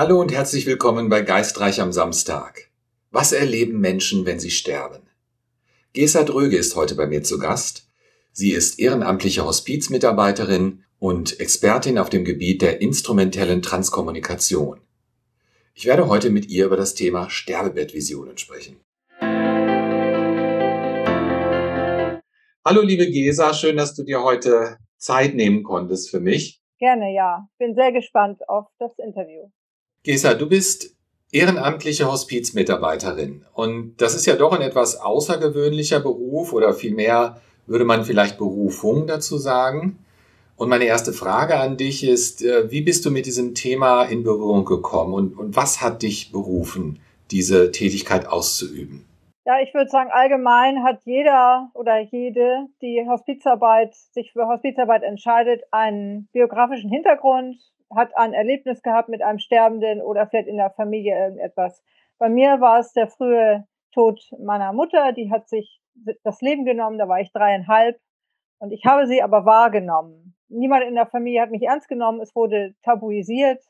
Hallo und herzlich willkommen bei Geistreich am Samstag. Was erleben Menschen, wenn sie sterben? Gesa Dröge ist heute bei mir zu Gast. Sie ist ehrenamtliche Hospizmitarbeiterin und Expertin auf dem Gebiet der instrumentellen Transkommunikation. Ich werde heute mit ihr über das Thema Sterbebettvisionen sprechen. Hallo liebe Gesa, schön, dass du dir heute Zeit nehmen konntest für mich. Gerne, ja. Bin sehr gespannt auf das Interview. Gesa, du bist ehrenamtliche Hospizmitarbeiterin und das ist ja doch ein etwas außergewöhnlicher Beruf oder vielmehr würde man vielleicht Berufung dazu sagen. Und meine erste Frage an dich ist, äh, wie bist du mit diesem Thema in Berührung gekommen und, und was hat dich berufen, diese Tätigkeit auszuüben? Ja, ich würde sagen, allgemein hat jeder oder jede, die Hospizarbeit, sich für Hospizarbeit entscheidet, einen biografischen Hintergrund, hat ein Erlebnis gehabt mit einem Sterbenden oder vielleicht in der Familie irgendetwas. Bei mir war es der frühe Tod meiner Mutter, die hat sich das Leben genommen, da war ich dreieinhalb und ich habe sie aber wahrgenommen. Niemand in der Familie hat mich ernst genommen, es wurde tabuisiert.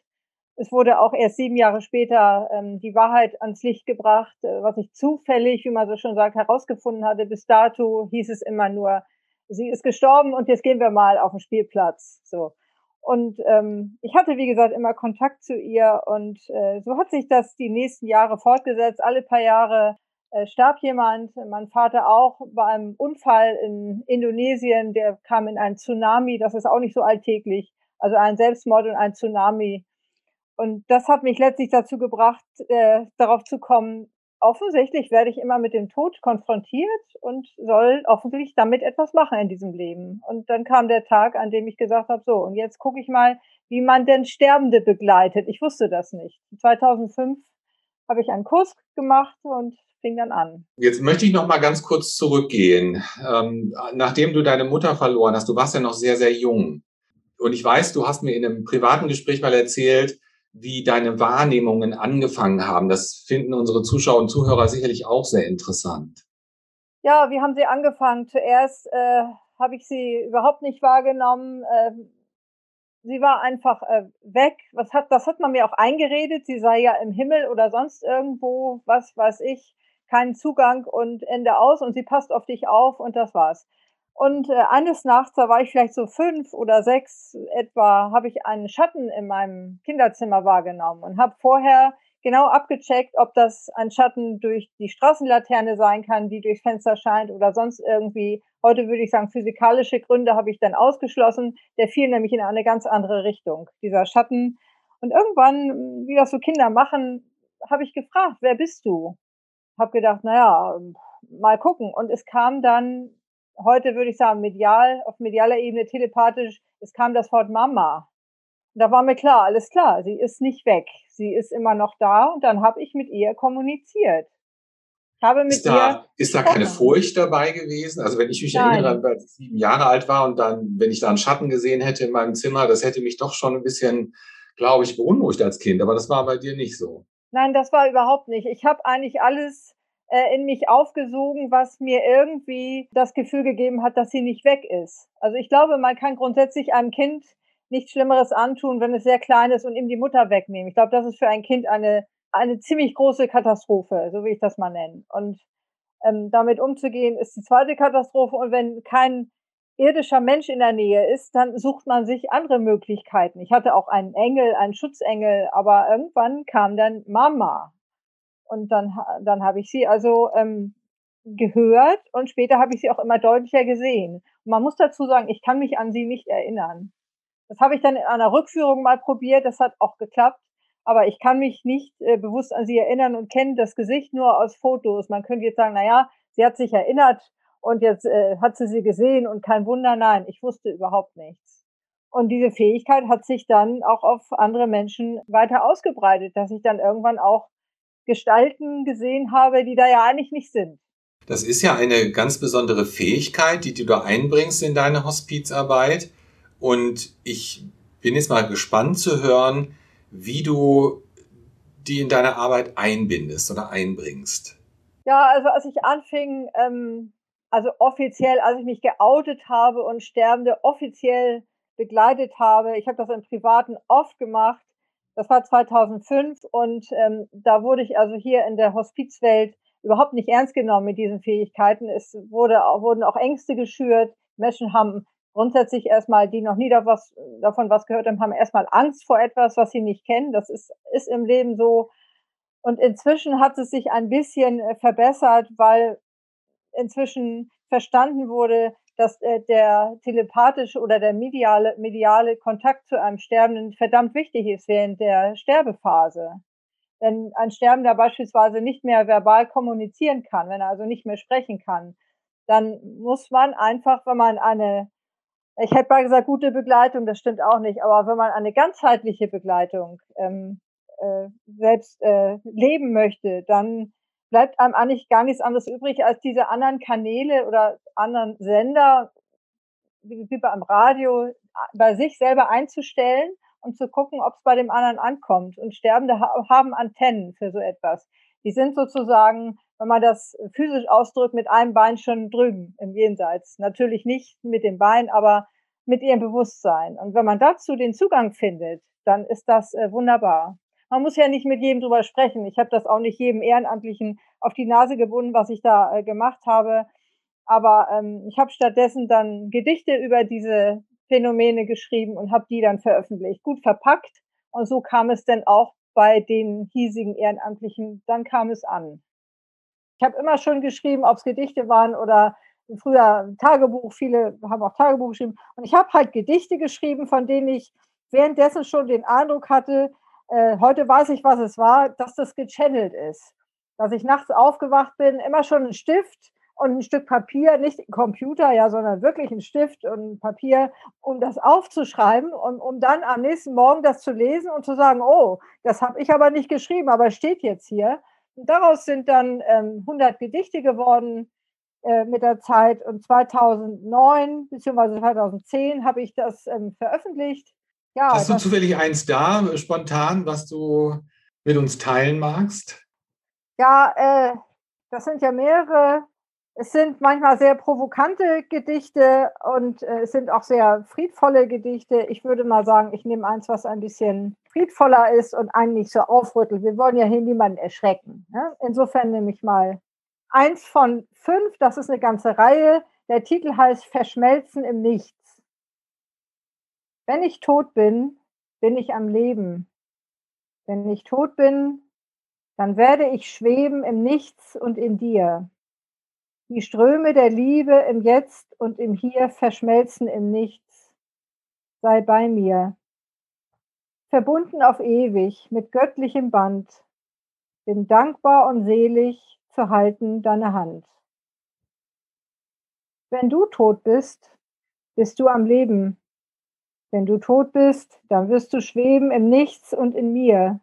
Es wurde auch erst sieben Jahre später ähm, die Wahrheit ans Licht gebracht, äh, was ich zufällig, wie man so schon sagt, herausgefunden hatte. Bis dato hieß es immer nur, sie ist gestorben und jetzt gehen wir mal auf den Spielplatz. So. Und ähm, ich hatte, wie gesagt, immer Kontakt zu ihr und äh, so hat sich das die nächsten Jahre fortgesetzt. Alle paar Jahre äh, starb jemand, mein Vater auch bei einem Unfall in Indonesien, der kam in ein Tsunami, das ist auch nicht so alltäglich, also ein Selbstmord und ein Tsunami. Und das hat mich letztlich dazu gebracht, äh, darauf zu kommen, offensichtlich werde ich immer mit dem Tod konfrontiert und soll offensichtlich damit etwas machen in diesem Leben. Und dann kam der Tag, an dem ich gesagt habe, so, und jetzt gucke ich mal, wie man denn Sterbende begleitet. Ich wusste das nicht. 2005 habe ich einen Kurs gemacht und fing dann an. Jetzt möchte ich noch mal ganz kurz zurückgehen. Ähm, nachdem du deine Mutter verloren hast, du warst ja noch sehr, sehr jung. Und ich weiß, du hast mir in einem privaten Gespräch mal erzählt, wie deine Wahrnehmungen angefangen haben. Das finden unsere Zuschauer und Zuhörer sicherlich auch sehr interessant. Ja, wie haben sie angefangen? Zuerst äh, habe ich sie überhaupt nicht wahrgenommen. Äh, sie war einfach äh, weg. Was hat, das hat man mir auch eingeredet. Sie sei ja im Himmel oder sonst irgendwo, was weiß ich, keinen Zugang und Ende aus und sie passt auf dich auf und das war's. Und äh, eines Nachts, da war ich vielleicht so fünf oder sechs etwa, habe ich einen Schatten in meinem Kinderzimmer wahrgenommen und habe vorher genau abgecheckt, ob das ein Schatten durch die Straßenlaterne sein kann, die durchs Fenster scheint oder sonst irgendwie. Heute würde ich sagen, physikalische Gründe habe ich dann ausgeschlossen. Der fiel nämlich in eine ganz andere Richtung, dieser Schatten. Und irgendwann, wie das so Kinder machen, habe ich gefragt, wer bist du? Hab gedacht, naja, mal gucken. Und es kam dann heute würde ich sagen, medial, auf medialer Ebene, telepathisch, es kam das Wort Mama. Und da war mir klar, alles klar, sie ist nicht weg. Sie ist immer noch da und dann habe ich mit ihr kommuniziert. Ich habe mit ist da, ist da keine Furcht dabei gewesen? Also wenn ich mich Nein. erinnere, als ich sieben Jahre alt war und dann, wenn ich da einen Schatten gesehen hätte in meinem Zimmer, das hätte mich doch schon ein bisschen, glaube ich, beunruhigt als Kind. Aber das war bei dir nicht so. Nein, das war überhaupt nicht. Ich habe eigentlich alles äh, in mich aufgesogen, was mir irgendwie das Gefühl gegeben hat, dass sie nicht weg ist. Also ich glaube, man kann grundsätzlich einem Kind nichts Schlimmeres antun, wenn es sehr klein ist und ihm die Mutter wegnehmen. Ich glaube, das ist für ein Kind eine, eine ziemlich große Katastrophe, so wie ich das mal nenne. Und ähm, damit umzugehen, ist die zweite Katastrophe. Und wenn kein irdischer Mensch in der Nähe ist, dann sucht man sich andere Möglichkeiten. Ich hatte auch einen Engel, einen Schutzengel, aber irgendwann kam dann Mama. Und dann, dann habe ich sie also ähm, gehört und später habe ich sie auch immer deutlicher gesehen. Und man muss dazu sagen, ich kann mich an sie nicht erinnern. Das habe ich dann in einer Rückführung mal probiert, das hat auch geklappt. Aber ich kann mich nicht äh, bewusst an sie erinnern und kenne das Gesicht nur aus Fotos. Man könnte jetzt sagen, na ja, sie hat sich erinnert und jetzt äh, hat sie sie gesehen und kein Wunder. Nein, ich wusste überhaupt nichts. Und diese Fähigkeit hat sich dann auch auf andere Menschen weiter ausgebreitet, dass ich dann irgendwann auch Gestalten gesehen habe, die da ja eigentlich nicht sind. Das ist ja eine ganz besondere Fähigkeit, die du da einbringst in deine Hospizarbeit. Und ich bin jetzt mal gespannt zu hören, wie du die in deine Arbeit einbindest oder einbringst. Ja, also als ich anfing, ähm, also offiziell, als ich mich geoutet habe und Sterbende offiziell begleitet habe, ich habe das im Privaten oft gemacht, Das war 2005 und, ähm, da wurde ich also hier in der Hospizwelt überhaupt nicht ernst genommen mit diesen Fähigkeiten. Es wurde wurden auch Ängste geschürt. Menschen haben grundsätzlich erst mal, die noch nie da was davon was gehört haben, haben erst mal Angst vor etwas, was sie nicht kennen. Das ist ist im Leben so. Und inzwischen hat es sich ein bisschen, äh, verbessert, weil inzwischen verstanden wurde, dass, äh, der telepathische oder der mediale mediale Kontakt zu einem Sterbenden verdammt wichtig ist während der Sterbephase. Wenn ein Sterbender beispielsweise nicht mehr verbal kommunizieren kann, wenn er also nicht mehr sprechen kann, dann muss man einfach, wenn man eine ich hätte mal gesagt, gute Begleitung, das stimmt auch nicht, aber wenn man eine ganzheitliche Begleitung, ähm, äh, selbst, äh, leben möchte, dann bleibt einem eigentlich gar nichts anderes übrig, als diese anderen Kanäle oder anderen Sender wie beim Radio bei sich selber einzustellen und zu gucken, ob's bei dem anderen ankommt. Und Sterbende ha haben Antennen für so etwas. Die sind sozusagen, wenn man das physisch ausdrückt, mit einem Bein schon drüben im Jenseits. Natürlich nicht mit dem Bein, aber mit ihrem Bewusstsein. Und wenn man dazu den Zugang findet, dann ist das, äh, wunderbar. Man muss ja nicht mit jedem drüber sprechen. Ich habe das auch nicht jedem Ehrenamtlichen auf die Nase gebunden, was ich da, äh, gemacht habe. Aber, ähm, ich habe stattdessen dann Gedichte über diese Phänomene geschrieben und habe die dann veröffentlicht. Gut verpackt und so kam es denn auch bei den hiesigen Ehrenamtlichen dann kam es an. Ich habe immer schon geschrieben, ob's Gedichte waren oder früher Tagebuch, viele haben auch Tagebuch geschrieben. Und ich habe halt Gedichte geschrieben, von denen ich währenddessen schon den Eindruck hatte, äh, heute weiß ich, was es war, dass das gechannelt ist. Dass ich nachts aufgewacht bin, immer schon 'n Stift und 'n Stück Papier, nicht Computer, ja, sondern wirklich 'n Stift und Papier, um das aufzuschreiben und um dann am nächsten Morgen das zu lesen und zu sagen: „Oh, das habe ich aber nicht geschrieben, aber steht jetzt hier.“ Und daraus sind dann, ähm, 100 Gedichte geworden, äh, mit der Zeit. Und 2009 beziehungsweise 2010 habe ich das, ähm, veröffentlicht. Ja, Hast du zufällig eins da, spontan, was du mit uns teilen magst? Ja, äh, das sind ja mehrere. Es sind manchmal sehr provokante Gedichte und, äh, es sind auch sehr friedvolle Gedichte. Ich würde mal sagen, ich nehme eins, was ein bisschen friedvoller ist und einen nicht so aufrüttelt. Wir wollen ja hier niemanden erschrecken, ne? Insofern nehme ich mal eins von 5, das ist 'ne ganze Reihe. Der Titel heißt „Verschmelzen im Nichts“. Wenn ich tot bin, bin ich am Leben. Wenn ich tot bin, dann werde ich schweben im Nichts und in dir. Die Ströme der Liebe im Jetzt und im Hier verschmelzen im Nichts. Sei bei mir. Verbunden auf ewig mit göttlichem Band. Bin dankbar und selig zu halten deine Hand. Wenn du tot bist, bist du am Leben. Wenn du tot bist, dann wirst du schweben im Nichts und in mir.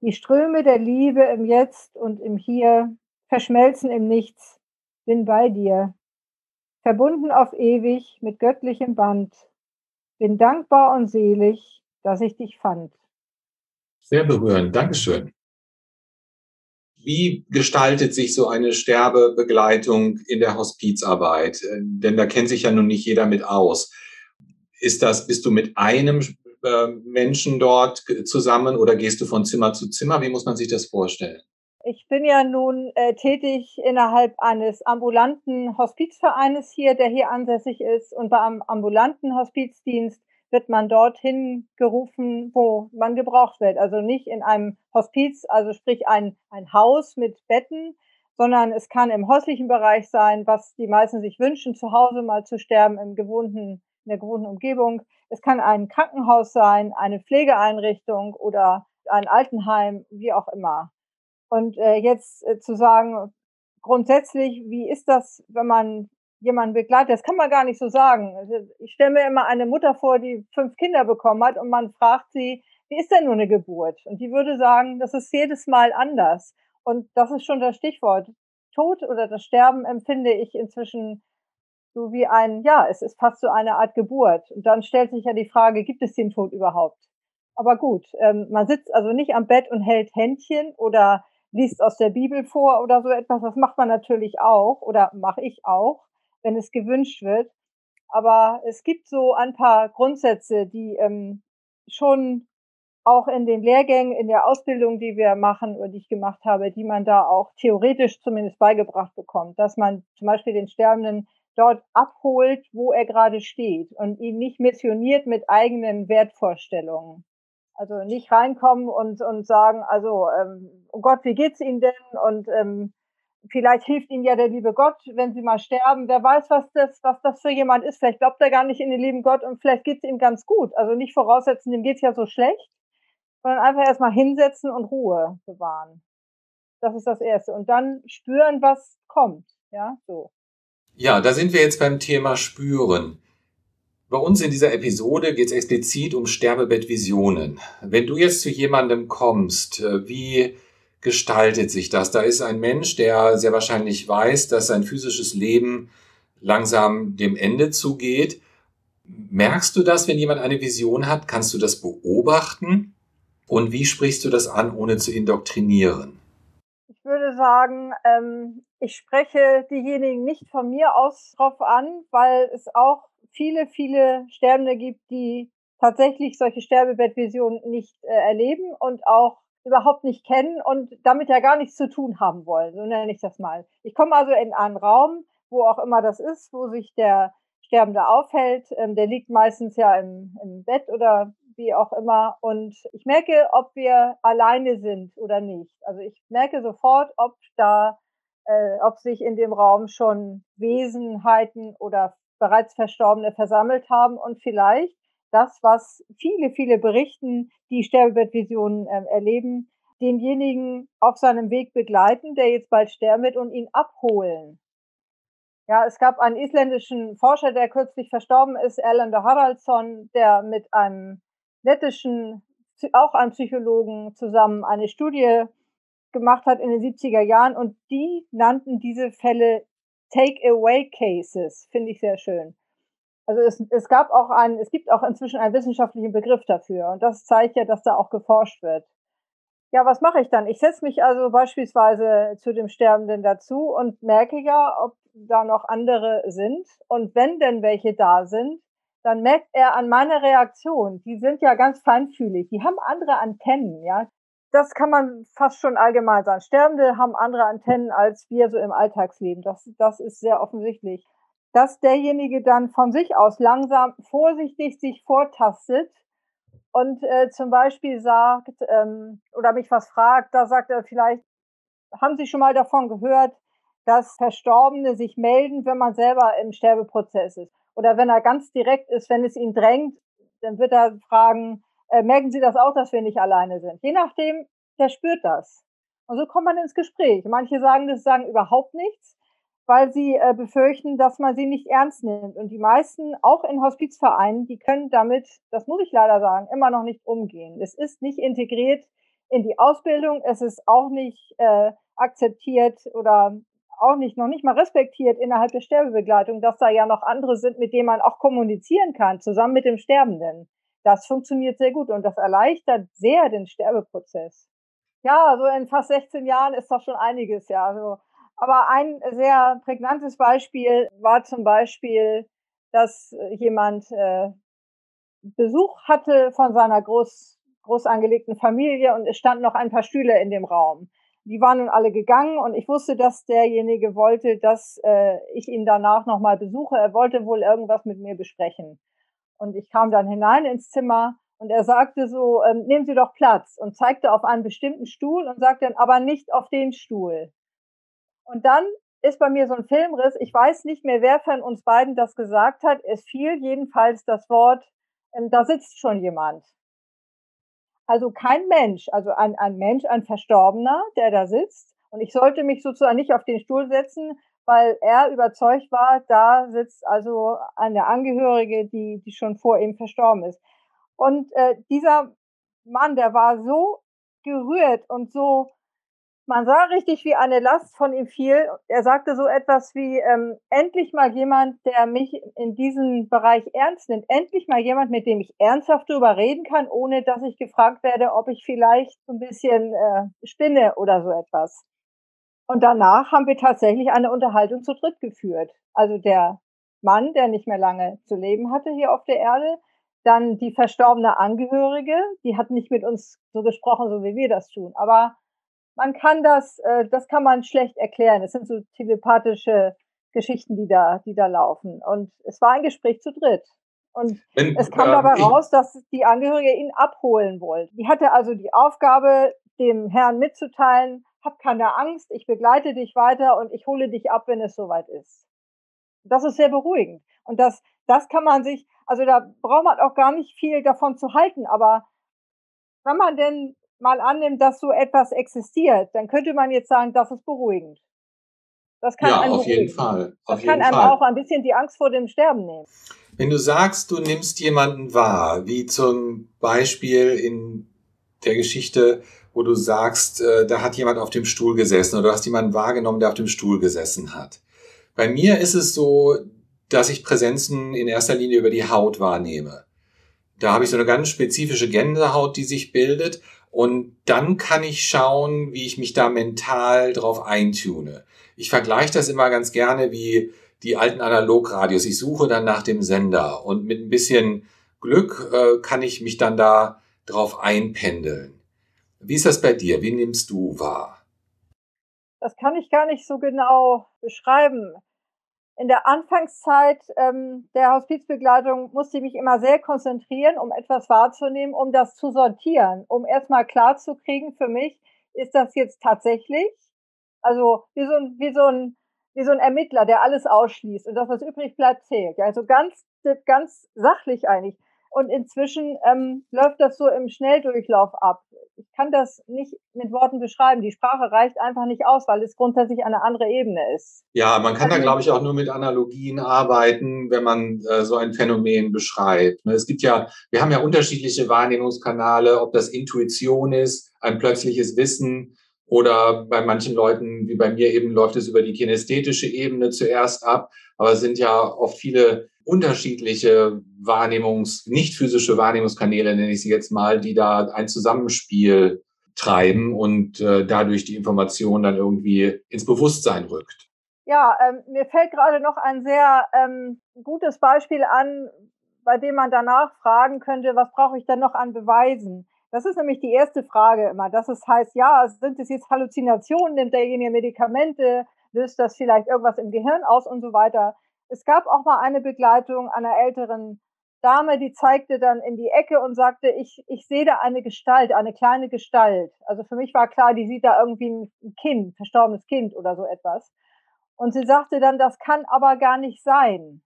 Die Ströme der Liebe im Jetzt und im Hier verschmelzen im Nichts. Bin bei dir. Verbunden auf ewig mit göttlichem Band. Bin dankbar und selig, dass ich dich fand. Sehr berührend. Dankeschön. Wie gestaltet sich so eine Sterbebegleitung in der Hospizarbeit? Denn da kennt sich ja nun nicht jeder mit aus. Ist das bist du mit einem äh, Menschen dort zusammen oder gehst du von Zimmer zu Zimmer? Wie muss man sich das vorstellen? Ich bin ja nun, äh, tätig innerhalb eines ambulanten Hospizvereines hier, der hier ansässig ist. Und beim ambulanten Hospizdienst wird man dorthin gerufen, wo man gebraucht wird. Also nicht in einem Hospiz, also sprich ein ein Haus mit Betten, sondern es kann im häuslichen Bereich sein, was die meisten sich wünschen, zu Hause mal zu sterben im gewohnten in der gewohnten Umgebung. Es kann ein Krankenhaus sein, eine Pflegeeinrichtung oder ein Altenheim, wie auch immer. Und, äh, jetzt, äh, zu sagen, grundsätzlich, wie ist das, wenn man jemanden begleitet? Das kann man gar nicht so sagen. Also, ich stelle mir immer eine Mutter vor, die 5 Kinder bekommen hat und man fragt sie: „Wie ist denn nun 'ne Geburt?“ Und die würde sagen: „Das ist jedes Mal anders.“ Und das ist schon das Stichwort. Tod oder das Sterben empfinde ich inzwischen so wie ein ja, es ist fast so eine Art Geburt. Und dann stellt sich ja die Frage: „Gibt es den Tod überhaupt?“ Aber gut, ähm, man sitzt also nicht am Bett und hält Händchen oder liest aus der Bibel vor oder so etwas. Das macht man natürlich auch oder mache ich auch, wenn es gewünscht wird. Aber es gibt so ein paar Grundsätze, die, ähm, schon auch in den Lehrgängen, in der Ausbildung, die wir machen oder die ich gemacht habe, die man da auch theoretisch zumindest beigebracht bekommt, dass man zum Beispiel den Sterbenden dort abholt, wo er gerade steht und ihn nicht missioniert mit eigenen Wertvorstellungen. Also nicht reinkommen und, und sagen, also, ähm, oh Gott, wie geht's Ihnen denn? Und ähm, vielleicht hilft Ihnen ja der liebe Gott, wenn Sie mal sterben. Wer weiß, was das, was das für jemand ist. Vielleicht glaubt er gar nicht in den lieben Gott und vielleicht geht's ihm ganz gut. Also nicht voraussetzen, dem geht's ja so schlecht, sondern einfach erstmal hinsetzen und Ruhe bewahren. Das ist das Erste. Und dann spüren, was kommt. Ja, so. Ja, da sind wir jetzt beim Thema Spüren. Bei uns in dieser Episode geht es explizit um Sterbebettvisionen. Wenn du jetzt zu jemandem kommst, äh, wie gestaltet sich das? Da ist ein Mensch, der sehr wahrscheinlich weiß, dass sein physisches Leben langsam dem Ende zugeht. Merkst du das, wenn jemand eine Vision hat? Kannst du das beobachten? Und wie sprichst du das an, ohne zu indoktrinieren? Ich würde sagen, ähm, ich spreche diejenigen nicht von mir aus drauf an, weil es auch viele, viele Sterbende gibt, die tatsächlich solche Sterbebettvisionen nicht äh, erleben und auch überhaupt nicht kennen und damit ja gar nichts zu tun haben wollen. So nenne ich das mal. Ich komme also in einen Raum, wo auch immer das ist, wo sich der Sterbende aufhält. Ähm, der liegt meistens ja im, im Bett oder wie auch immer. Und ich merke, ob wir alleine sind oder nicht. Also ich merke sofort, ob da, äh, ob sich in dem Raum schon Wesenheiten oder bereits Verstorbene versammelt haben und vielleicht das, was viele, viele berichten, die Sterbebettvisionen äh, erleben, denjenigen auf seinem Weg begleiten, der jetzt bald sterben wird und ihn abholen. Ja, es gab einen isländischen Forscher, der kürzlich verstorben ist, Erlander Haraldsson, der mit einem lettischen, auch einem Psychologen zusammen eine Studie gemacht hat in den 70er Jahren und die nannten diese Fälle Take-Away-Cases, finde ich sehr schön. Also es, es gab auch einen, es gibt auch inzwischen einen wissenschaftlichen Begriff dafür und das zeigt ja, dass da auch geforscht wird. Ja, was mache ich dann? Ich setze mich also beispielsweise zu dem Sterbenden dazu und merke ja, ob da noch andere sind. Und wenn denn welche da sind, dann merkt er an meiner Reaktion, die sind ja ganz feinfühlig, die haben andere Antennen, ja das kann man fast schon allgemein sagen. Sterbende haben andere Antennen als wir so im Alltagsleben. Das, das ist sehr offensichtlich. Dass derjenige dann von sich aus langsam vorsichtig sich vortastet und äh, zum Beispiel sagt ähm, oder mich was fragt, da sagt er vielleicht, haben Sie schon mal davon gehört, dass Verstorbene sich melden, wenn man selber im Sterbeprozess ist? Oder wenn er ganz direkt ist, wenn es ihn drängt, dann wird er fragen, äh, merken Sie das auch, dass wir nicht alleine sind. Je nachdem, der spürt das. Und so kommt man ins Gespräch. Manche sagen das, sagen überhaupt nichts, weil sie äh, befürchten, dass man sie nicht ernst nimmt. Und die meisten, auch in Hospizvereinen, die können damit, das muss ich leider sagen, immer noch nicht umgehen. Es ist nicht integriert in die Ausbildung, es ist auch nicht äh, akzeptiert oder auch nicht, noch nicht mal respektiert innerhalb der Sterbebegleitung, dass da ja noch andere sind, mit denen man auch kommunizieren kann, zusammen mit dem Sterbenden das funktioniert sehr gut und das erleichtert sehr den Sterbeprozess. Ja, so in fast 16 Jahren ist das schon einiges, ja. Also, aber ein sehr prägnantes Beispiel war zum Beispiel, dass jemand äh, Besuch hatte von seiner groß, groß angelegten Familie und es standen noch ein paar Stühle in dem Raum. Die waren nun alle gegangen und ich wusste, dass derjenige wollte, dass äh, ich ihn danach nochmal besuche. Er wollte wohl irgendwas mit mir besprechen. Und ich kam dann hinein ins Zimmer und er sagte so, ähm, nehmen Sie doch Platz und zeigte auf einen bestimmten Stuhl und sagte dann, aber nicht auf den Stuhl. Und dann ist bei mir so ein Filmriss. Ich weiß nicht mehr, wer von uns beiden das gesagt hat. Es fiel jedenfalls das Wort, ähm, da sitzt schon jemand. Also kein Mensch, also ein, ein Mensch, ein Verstorbener, der da sitzt. Und ich sollte mich sozusagen nicht auf den Stuhl setzen, weil er überzeugt war, da sitzt also eine Angehörige, die, die schon vor ihm verstorben ist. Und äh, dieser Mann, der war so gerührt und so, man sah richtig, wie eine Last von ihm fiel. Er sagte so etwas wie, ähm, endlich mal jemand, der mich in diesem Bereich ernst nimmt. Endlich mal jemand, mit dem ich ernsthaft darüber reden kann, ohne dass ich gefragt werde, ob ich vielleicht ein bisschen äh, spinne oder so etwas. Und danach haben wir tatsächlich eine Unterhaltung zu dritt geführt. Also der Mann, der nicht mehr lange zu leben hatte hier auf der Erde, Dann die verstorbene Angehörige, die hat nicht mit uns so gesprochen, so wie wir das tun. Aber man kann das, äh, das kann man schlecht erklären. Es sind so telepathische Geschichten, die da, die da laufen. Und es war ein Gespräch zu dritt. Und Wenn, es kam äh, dabei raus, dass die Angehörige ihn abholen wollte. Die hatte also die Aufgabe, dem Herrn mitzuteilen, hab keine Angst, ich begleite dich weiter und ich hole dich ab, wenn es soweit ist. Das ist sehr beruhigend. Und das, das kann man sich, also da braucht man auch gar nicht viel davon zu halten, aber wenn man denn mal annimmt, dass so etwas existiert, dann könnte man jetzt sagen, das ist beruhigend. Das kann ja, auf jeden Fall. Auf das kann einem Fall. auch ein bisschen die Angst vor dem Sterben nehmen. Wenn du sagst, du nimmst jemanden wahr, wie zum Beispiel in der Geschichte, wo du sagst, äh, da hat jemand auf dem Stuhl gesessen oder du hast jemanden wahrgenommen, der auf dem Stuhl gesessen hat. Bei mir ist es so, dass ich Präsenzen in erster Linie über die Haut wahrnehme. Da habe ich so eine ganz spezifische Gänsehaut, die sich bildet. Und dann kann ich schauen, wie ich mich da mental drauf eintune. Ich vergleiche das immer ganz gerne wie die alten Analogradios. Ich suche dann nach dem Sender und mit ein bisschen Glück äh, kann ich mich dann da drauf einpendeln. Wie ist das bei dir? Wie nimmst du wahr? Das kann ich gar nicht so genau beschreiben. In der Anfangszeit ähm, der Hospizbegleitung musste ich mich immer sehr konzentrieren, um etwas wahrzunehmen, um das zu sortieren, um erstmal klarzukriegen für mich, ist das jetzt tatsächlich also wie so ein, wie so ein, wie so ein Ermittler, der alles ausschließt und das, was übrig bleibt, zählt. Also ganz, ganz sachlich eigentlich. Und inzwischen ähm, läuft das so im Schnelldurchlauf ab. Ich kann das nicht mit Worten beschreiben. Die Sprache reicht einfach nicht aus, weil es grundsätzlich eine andere Ebene ist. Ja, man kann also, da, glaube ich, auch nur mit Analogien arbeiten, wenn man äh, so ein Phänomen beschreibt. Ne, es gibt ja, wir haben ja unterschiedliche Wahrnehmungskanäle, ob das Intuition ist, ein plötzliches Wissen, oder bei manchen Leuten, wie bei mir eben, läuft es über die kinästhetische Ebene zuerst ab. Aber es sind ja oft viele unterschiedliche Wahrnehmungs-, nicht physische Wahrnehmungskanäle, nenne ich sie jetzt mal, die da ein Zusammenspiel treiben und äh, dadurch die Information dann irgendwie ins Bewusstsein rückt. Ja, ähm, mir fällt gerade noch ein sehr ähm, gutes Beispiel an, bei dem man danach fragen könnte, was brauche ich denn noch an Beweisen? Das ist nämlich die erste Frage immer. Dass es heißt, ja, sind es jetzt Halluzinationen, nimmt derjenige Medikamente, löst das vielleicht irgendwas im Gehirn aus und so weiter. Es gab auch mal eine Begleitung einer älteren Dame, die zeigte dann in die Ecke und sagte, ich, ich sehe da eine Gestalt, eine kleine Gestalt. Also für mich war klar, die sieht da irgendwie ein Kind, verstorbenes Kind oder so etwas. Und sie sagte dann, das kann aber gar nicht sein.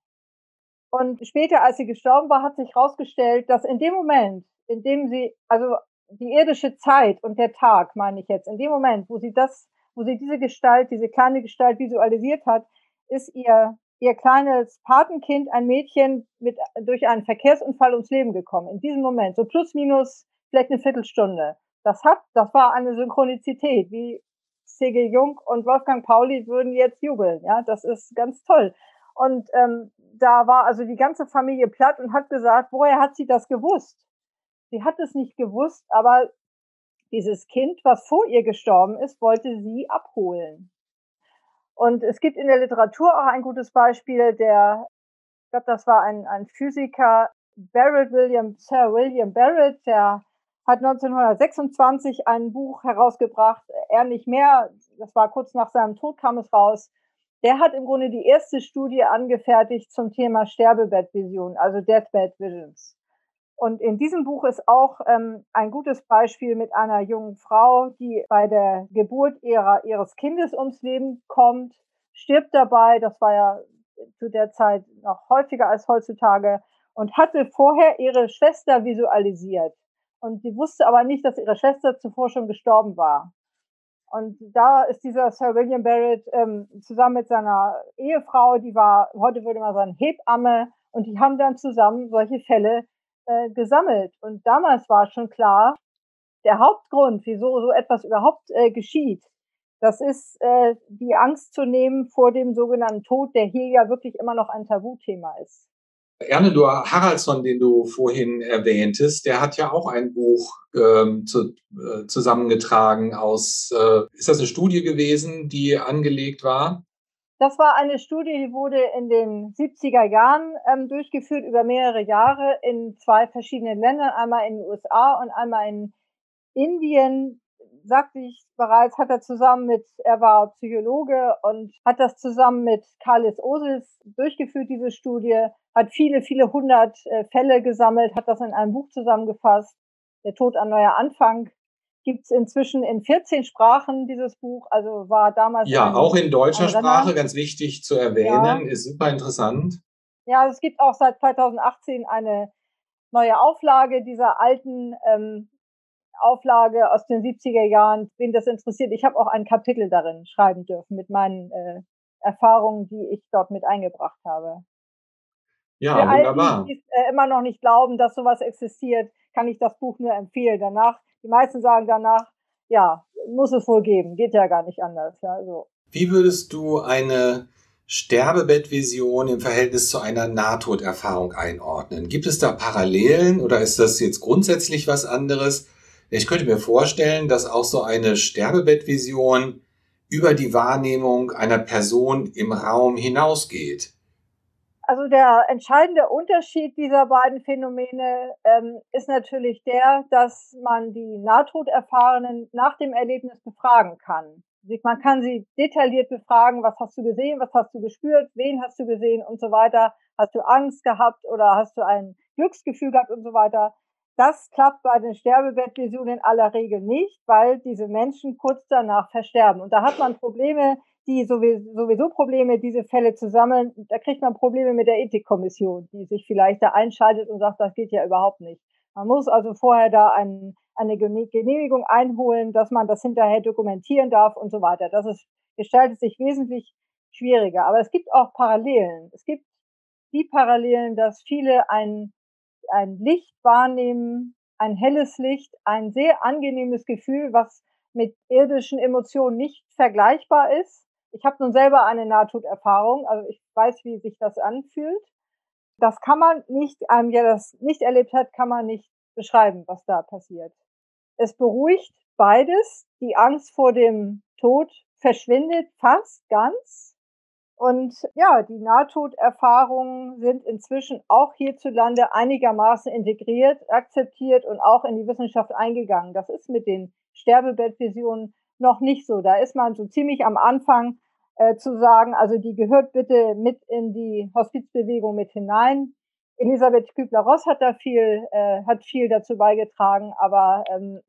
Und später, als sie gestorben war, hat sich herausgestellt, dass in dem Moment, in dem sie, also die irdische Zeit und der Tag, meine ich jetzt, in dem Moment, wo sie das, wo sie diese Gestalt, diese kleine Gestalt visualisiert hat, ist ihr, ihr kleines Patenkind, ein Mädchen, mit, durch einen Verkehrsunfall ums Leben gekommen. In diesem Moment, so plus minus vielleicht eine Viertelstunde. Das hat, das war eine Synchronizität, wie C.G. Jung und Wolfgang Pauli würden jetzt jubeln. Ja, das ist ganz toll. Und ähm, da war also die ganze Familie platt und hat gesagt, woher hat sie das gewusst? Sie hat es nicht gewusst, aber dieses Kind, was vor ihr gestorben ist, wollte sie abholen. Und es gibt in der Literatur auch ein gutes Beispiel, der, ich glaube, das war ein, ein Physiker, Barrett William, Sir William Barrett, der hat 1926 ein Buch herausgebracht, er nicht mehr, das war kurz nach seinem Tod kam es raus. Der hat im Grunde die erste Studie angefertigt zum Thema Sterbebettvision, also Deathbed Visions. Und in diesem Buch ist auch ähm, ein gutes Beispiel mit einer jungen Frau, die bei der Geburt ihrer, ihres Kindes ums Leben kommt, stirbt dabei, das war ja zu der Zeit noch häufiger als heutzutage, und hatte vorher ihre Schwester visualisiert. Und sie wusste aber nicht, dass ihre Schwester zuvor schon gestorben war. Und da ist dieser Sir William Barrett ähm, zusammen mit seiner Ehefrau, die war, heute würde man sagen, Hebamme, und die haben dann zusammen solche Fälle äh, gesammelt. Und damals war schon klar, der Hauptgrund, wieso so etwas überhaupt äh, geschieht, das ist äh, die Angst zu nehmen vor dem sogenannten Tod, der hier ja wirklich immer noch ein Tabuthema ist. Ernedor Haraldsson, den du vorhin erwähntest, der hat ja auch ein Buch ähm, zu, äh, zusammengetragen aus, äh, ist das eine Studie gewesen, die angelegt war? Das war eine Studie, die wurde in den 70er Jahren ähm, durchgeführt, über mehrere Jahre in zwei verschiedenen Ländern, einmal in den USA und einmal in Indien. Sagte ich bereits, hat er zusammen mit, er war Psychologe und hat das zusammen mit Carlis Osis durchgeführt, diese Studie, hat viele, viele hundert äh, Fälle gesammelt, hat das in einem Buch zusammengefasst, Der Tod ein neuer Anfang gibt es inzwischen in 14 Sprachen dieses Buch. Also war damals. Ja, auch in deutscher Sprache, ganz wichtig zu erwähnen, ja. ist super interessant. Ja, es gibt auch seit 2018 eine neue Auflage dieser alten ähm, Auflage aus den 70er Jahren. Wen das interessiert, ich habe auch ein Kapitel darin schreiben dürfen mit meinen äh, Erfahrungen, die ich dort mit eingebracht habe. Ja, Für wunderbar. Alle, die äh, immer noch nicht glauben, dass sowas existiert, kann ich das Buch nur empfehlen. Danach die meisten sagen danach, ja, muss es wohl geben, geht ja gar nicht anders. Ja, so. Wie würdest du eine Sterbebettvision im Verhältnis zu einer Nahtoderfahrung einordnen? Gibt es da Parallelen oder ist das jetzt grundsätzlich was anderes? Ich könnte mir vorstellen, dass auch so eine Sterbebettvision über die Wahrnehmung einer Person im Raum hinausgeht. Also der entscheidende Unterschied dieser beiden Phänomene ähm, ist natürlich der, dass man die Nahtoderfahrenen nach dem Erlebnis befragen kann. Man kann sie detailliert befragen, was hast du gesehen, was hast du gespürt, wen hast du gesehen und so weiter. Hast du Angst gehabt oder hast du ein Glücksgefühl gehabt und so weiter. Das klappt bei den Sterbebettvisionen in aller Regel nicht, weil diese Menschen kurz danach versterben. Und da hat man Probleme, die sowieso Probleme, diese Fälle zu sammeln. Da kriegt man Probleme mit der Ethikkommission, die sich vielleicht da einschaltet und sagt, das geht ja überhaupt nicht. Man muss also vorher da ein, eine Genehmigung einholen, dass man das hinterher dokumentieren darf und so weiter. Das ist, gestaltet sich wesentlich schwieriger. Aber es gibt auch Parallelen. Es gibt die Parallelen, dass viele ein, ein Licht wahrnehmen, ein helles Licht, ein sehr angenehmes Gefühl, was mit irdischen Emotionen nicht vergleichbar ist. Ich habe nun selber eine Nahtoderfahrung, also ich weiß, wie sich das anfühlt. Das kann man nicht, einem, der das nicht erlebt hat, kann man nicht beschreiben, was da passiert. Es beruhigt beides. Die Angst vor dem Tod verschwindet fast ganz. Und ja, die Nahtoderfahrungen sind inzwischen auch hierzulande einigermaßen integriert, akzeptiert und auch in die Wissenschaft eingegangen. Das ist mit den Sterbebettvisionen noch nicht so. Da ist man so ziemlich am Anfang äh, zu sagen, also die gehört bitte mit in die Hospizbewegung mit hinein. Elisabeth Kübler-Ross hat da viel, äh, hat viel dazu beigetragen, aber ähm,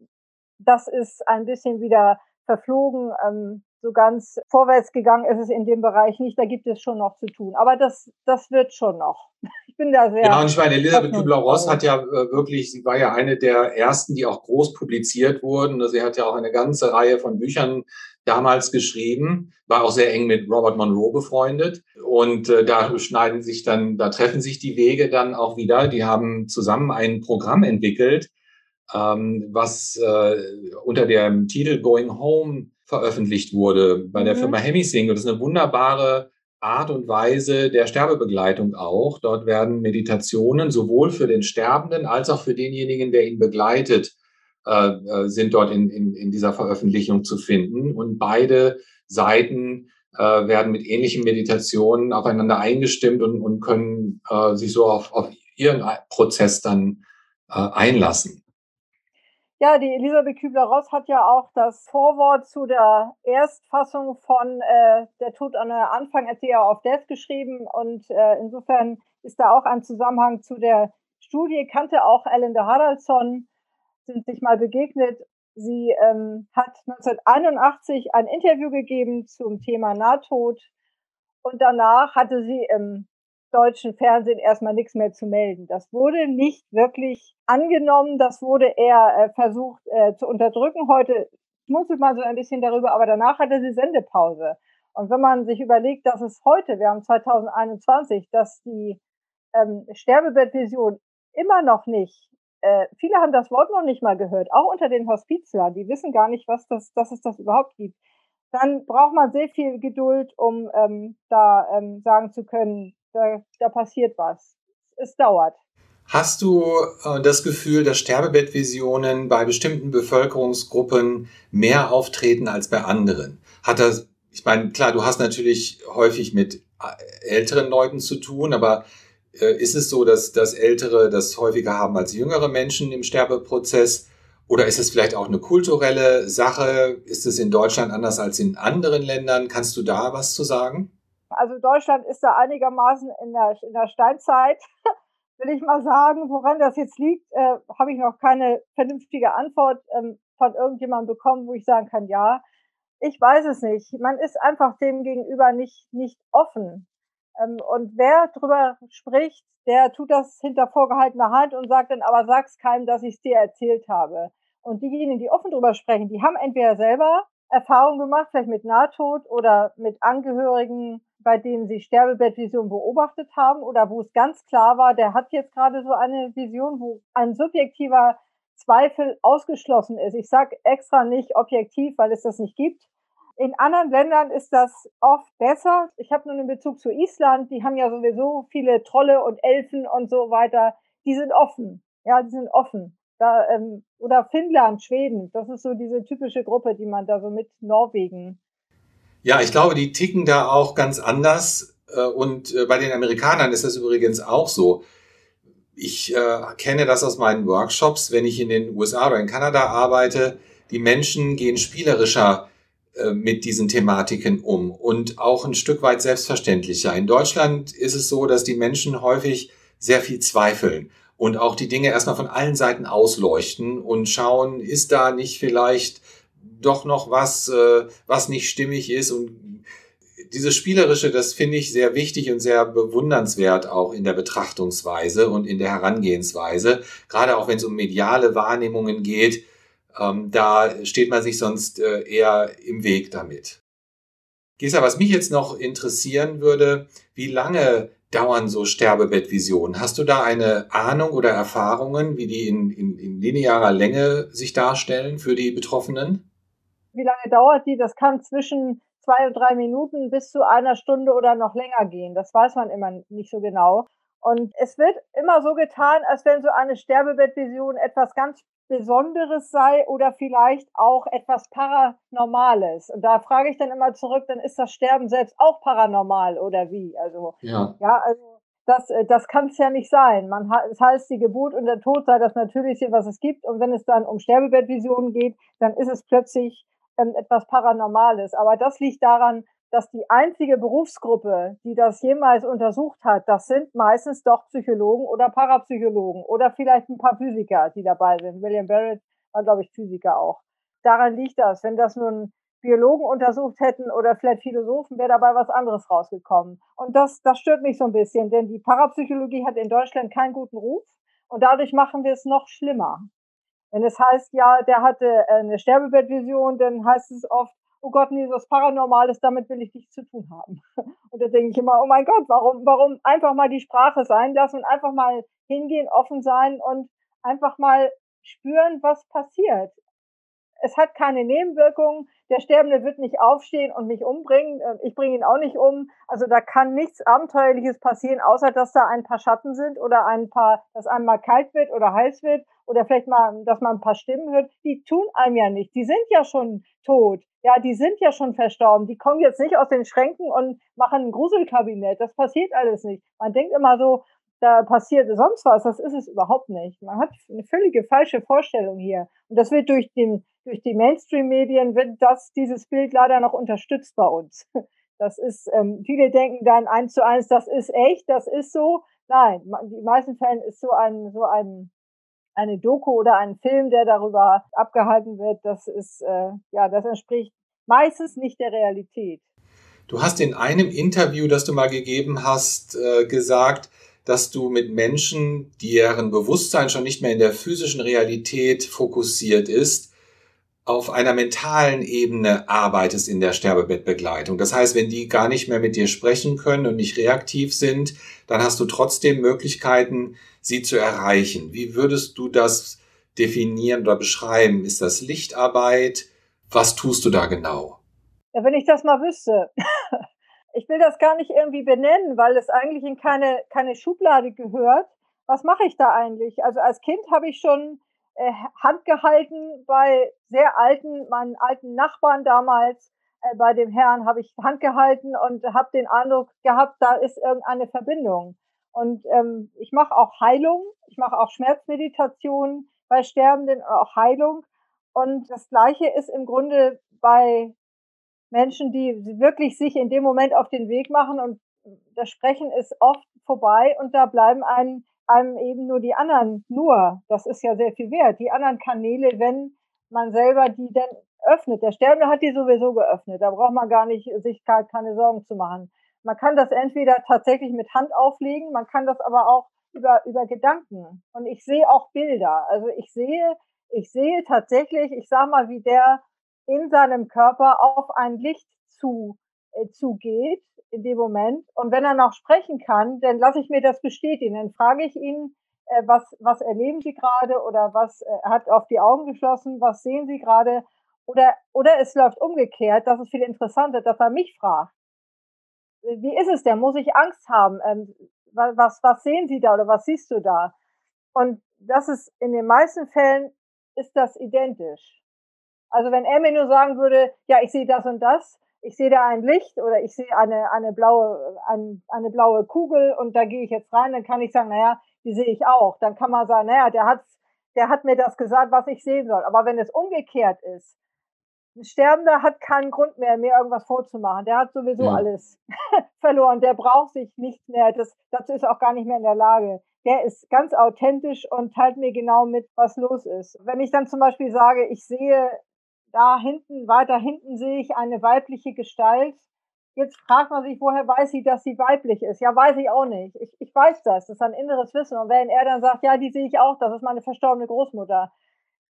das ist ein bisschen wieder verflogen. Ähm, so ganz vorwärts gegangen ist es in dem Bereich nicht. Da gibt es schon noch zu tun. Aber das, das wird schon noch. Ich bin da sehr. Ja, und ich meine, Elisabeth Kübler-Ross hat ja äh, wirklich, sie war ja eine der ersten, die auch groß publiziert wurden. Sie hat ja auch eine ganze Reihe von Büchern damals geschrieben, war auch sehr eng mit Robert Monroe befreundet. Und äh, da schneiden sich dann, da treffen sich die Wege dann auch wieder. Die haben zusammen ein Programm entwickelt, ähm, was äh, unter dem Titel Going Home veröffentlicht wurde bei der mhm. Firma Hemisync. Und das ist eine wunderbare Art und Weise der Sterbebegleitung auch. Dort werden Meditationen sowohl für den Sterbenden als auch für denjenigen, der ihn begleitet, äh, äh, sind dort in, in, in dieser Veröffentlichung zu finden. Und beide Seiten äh, werden mit ähnlichen Meditationen aufeinander eingestimmt und, und können äh, sich so auf, auf ihren Prozess dann äh, einlassen. Ja, die Elisabeth Kübler-Ross hat ja auch das Vorwort zu der Erstfassung von äh, Der Tod an der Anfang at the of Death geschrieben und äh, insofern ist da auch ein Zusammenhang zu der Studie. Kannte auch Ellen de Haraldsson, sind sich mal begegnet. Sie ähm, hat 1981 ein Interview gegeben zum Thema Nahtod und danach hatte sie im deutschen Fernsehen erstmal nichts mehr zu melden. Das wurde nicht wirklich angenommen, das wurde eher äh, versucht äh, zu unterdrücken. Heute schmunzelt man so ein bisschen darüber, aber danach hatte sie Sendepause. Und wenn man sich überlegt, dass es heute, wir haben 2021, dass die ähm, Sterbebettvision immer noch nicht, äh, viele haben das Wort noch nicht mal gehört, auch unter den Hospizlern, die wissen gar nicht, was das, dass es das überhaupt gibt. Dann braucht man sehr viel Geduld, um ähm, da ähm, sagen zu können, da, da passiert was. Es dauert. Hast du äh, das Gefühl, dass Sterbebettvisionen bei bestimmten Bevölkerungsgruppen mehr auftreten als bei anderen? Hat das Ich meine, klar, du hast natürlich häufig mit äh, älteren Leuten zu tun, aber äh, ist es so, dass, dass Ältere das häufiger haben als jüngere Menschen im Sterbeprozess? Oder ist es vielleicht auch eine kulturelle Sache? Ist es in Deutschland anders als in anderen Ländern? Kannst du da was zu sagen? Also Deutschland ist da einigermaßen in der, in der Steinzeit, will ich mal sagen. Woran das jetzt liegt, äh, habe ich noch keine vernünftige Antwort ähm, von irgendjemandem bekommen, wo ich sagen kann, ja. Ich weiß es nicht. Man ist einfach dem gegenüber nicht, nicht offen. Ähm, und wer drüber spricht, der tut das hinter vorgehaltener Hand und sagt dann, aber sag's keinem, dass ich es dir erzählt habe. Und diejenigen, die offen drüber sprechen, die haben entweder selber Erfahrungen gemacht, vielleicht mit Nahtod oder mit Angehörigen, bei denen sie Sterbebettvision beobachtet haben oder wo es ganz klar war, der hat jetzt gerade so eine Vision, wo ein subjektiver Zweifel ausgeschlossen ist. Ich sage extra nicht objektiv, weil es das nicht gibt. In anderen Ländern ist das oft besser. Ich habe nur einen Bezug zu Island. Die haben ja sowieso viele Trolle und Elfen und so weiter. Die sind offen. Ja, die sind offen. Da, ähm, oder Finnland, Schweden. Das ist so diese typische Gruppe, die man da so mit Norwegen. Ja, ich glaube, die ticken da auch ganz anders. Äh, und äh, bei den Amerikanern ist das übrigens auch so. Ich äh, kenne das aus meinen Workshops, wenn ich in den USA oder in Kanada arbeite. Die Menschen gehen spielerischer äh, mit diesen Thematiken um und auch ein Stück weit selbstverständlicher. In Deutschland ist es so, dass die Menschen häufig sehr viel zweifeln und auch die Dinge erstmal von allen Seiten ausleuchten und schauen, ist da nicht vielleicht doch noch was, äh, was nicht stimmig ist und dieses Spielerische, das finde ich sehr wichtig und sehr bewundernswert auch in der Betrachtungsweise und in der Herangehensweise. Gerade auch wenn es um mediale Wahrnehmungen geht, ähm, da steht man sich sonst äh, eher im Weg damit. Gesa, was mich jetzt noch interessieren würde, wie lange dauern so Sterbebettvisionen? Hast du da eine Ahnung oder Erfahrungen, wie die in, in, in linearer Länge sich darstellen für die Betroffenen? Wie lange dauert die? Das kann zwischen zwei und drei Minuten bis zu einer Stunde oder noch länger gehen. Das weiß man immer nicht so genau. Und es wird immer so getan, als wenn so eine Sterbebettvision etwas ganz Besonderes sei oder vielleicht auch etwas Paranormales. Und da frage ich dann immer zurück, dann ist das Sterben selbst auch paranormal oder wie? Also, ja, ja also das, äh, das kann es ja nicht sein. Man hat, es heißt, die Geburt und der Tod sei das Natürlichste, was es gibt. Und wenn es dann um Sterbebettvisionen geht, dann ist es plötzlich ähm, etwas Paranormales. Aber das liegt daran, dass die einzige Berufsgruppe, die das jemals untersucht hat, das sind meistens doch Psychologen oder Parapsychologen oder vielleicht ein paar Physiker, die dabei sind. William Barrett war, glaube ich, Physiker auch. Daran liegt das. Wenn das nun Biologen untersucht hätten oder vielleicht Philosophen, wäre dabei was anderes rausgekommen. Und das, das stört mich so ein bisschen, denn die Parapsychologie hat in Deutschland keinen guten Ruf und dadurch machen wir es noch schlimmer. Wenn es heißt, ja, der hatte eine Sterbebettvision, dann heißt es oft, oh Gott, nee, was Paranormales, damit will ich nichts zu tun haben. Und da denke ich immer, oh mein Gott, warum, warum einfach mal die Sprache sein lassen und einfach mal hingehen, offen sein und einfach mal spüren, was passiert. Es hat keine Nebenwirkungen. Der Sterbende wird nicht aufstehen und mich umbringen. Äh, ich bringe ihn auch nicht um. Also da kann nichts Abenteuerliches passieren, außer dass da ein paar Schatten sind oder ein paar, dass einem mal kalt wird oder heiß wird oder vielleicht mal, dass man ein paar Stimmen hört. Die tun einem ja nicht. Die sind ja schon tot ja, die sind ja schon verstorben. Die kommen jetzt nicht aus den Schränken und machen ein Gruselkabinett. Das passiert alles nicht. Man denkt immer so, da passiert sonst was. Das ist es überhaupt nicht. Man hat eine völlige falsche Vorstellung hier. Und das wird durch den, durch die Mainstream-Medien wird das, dieses Bild leider noch unterstützt bei uns. Das ist, ähm, viele denken dann eins zu eins, das ist echt, das ist so. Nein, in den meisten Fällen ist so ein, so ein eine Doku oder ein Film, der darüber abgehalten wird, das ist, äh, ja, das entspricht meistens nicht der Realität. Du hast in einem Interview, das du mal gegeben hast, äh, gesagt, dass du mit Menschen, deren Bewusstsein schon nicht mehr in der physischen Realität fokussiert ist, auf einer mentalen Ebene arbeitest in der Sterbebettbegleitung. Das heißt, wenn die gar nicht mehr mit dir sprechen können und nicht reaktiv sind, dann hast du trotzdem Möglichkeiten, sie zu erreichen. Wie würdest du das definieren oder beschreiben? Ist das Lichtarbeit? Was tust du da genau? Ja, wenn ich das mal wüsste. Ich will das gar nicht irgendwie benennen, weil es eigentlich in keine, keine Schublade gehört. Was mache ich da eigentlich? Also als Kind habe ich schon äh, Hand gehalten bei sehr alten, meinen alten Nachbarn damals, äh, bei dem Herrn habe ich Hand gehalten und habe den Eindruck gehabt, da ist irgendeine Verbindung. Und ähm, ich mache auch Heilung, ich mache auch Schmerzmeditation bei Sterbenden, auch Heilung. Und das Gleiche ist im Grunde bei Menschen, die wirklich sich in dem Moment auf den Weg machen und das Sprechen ist oft vorbei und da bleiben einem, einem eben nur die anderen, nur, das ist ja sehr viel wert, die anderen Kanäle, wenn man selber die dann öffnet. Der Sterbende hat die sowieso geöffnet, da braucht man gar nicht sich keine Sorgen zu machen. Man kann das entweder tatsächlich mit Hand auflegen, man kann das aber auch über, über Gedanken. Und ich sehe auch Bilder. Also ich sehe, ich sehe tatsächlich, ich sag mal, wie der in seinem Körper auf ein Licht zu, zugeht in dem Moment. Und wenn er noch sprechen kann, dann lasse ich mir das bestätigen. Dann frage ich ihn, äh, was, was erleben Sie gerade oder was äh, hat auf die Augen geschlossen, was sehen Sie gerade? Oder, oder es läuft umgekehrt, das ist viel interessanter, dass er mich fragt. Wie ist es denn? Muss ich Angst haben? Ähm, was, was sehen Sie da oder was siehst du da? Und das ist in den meisten Fällen ist das identisch. Also wenn er mir nur sagen würde, ja, ich sehe das und das, ich sehe da ein Licht oder ich sehe eine, eine blaue, ein, eine blaue Kugel und da gehe ich jetzt rein, dann kann ich sagen, naja, die sehe ich auch. Dann kann man sagen, naja, der hat, der hat mir das gesagt, was ich sehen soll. Aber wenn es umgekehrt ist, ein Sterbender hat keinen Grund mehr, mir irgendwas vorzumachen. Der hat sowieso ja. alles verloren. Der braucht sich nicht mehr. Das, dazu ist er auch gar nicht mehr in der Lage. Der ist ganz authentisch und teilt mir genau mit, was los ist. Wenn ich dann zum Beispiel sage, ich sehe da hinten, weiter hinten sehe ich eine weibliche Gestalt. Jetzt fragt man sich, woher weiß sie, dass sie weiblich ist? Ja, weiß ich auch nicht. Ich, ich weiß das. Das ist ein inneres Wissen. Und wenn er dann sagt, ja, die sehe ich auch, das ist meine verstorbene Großmutter.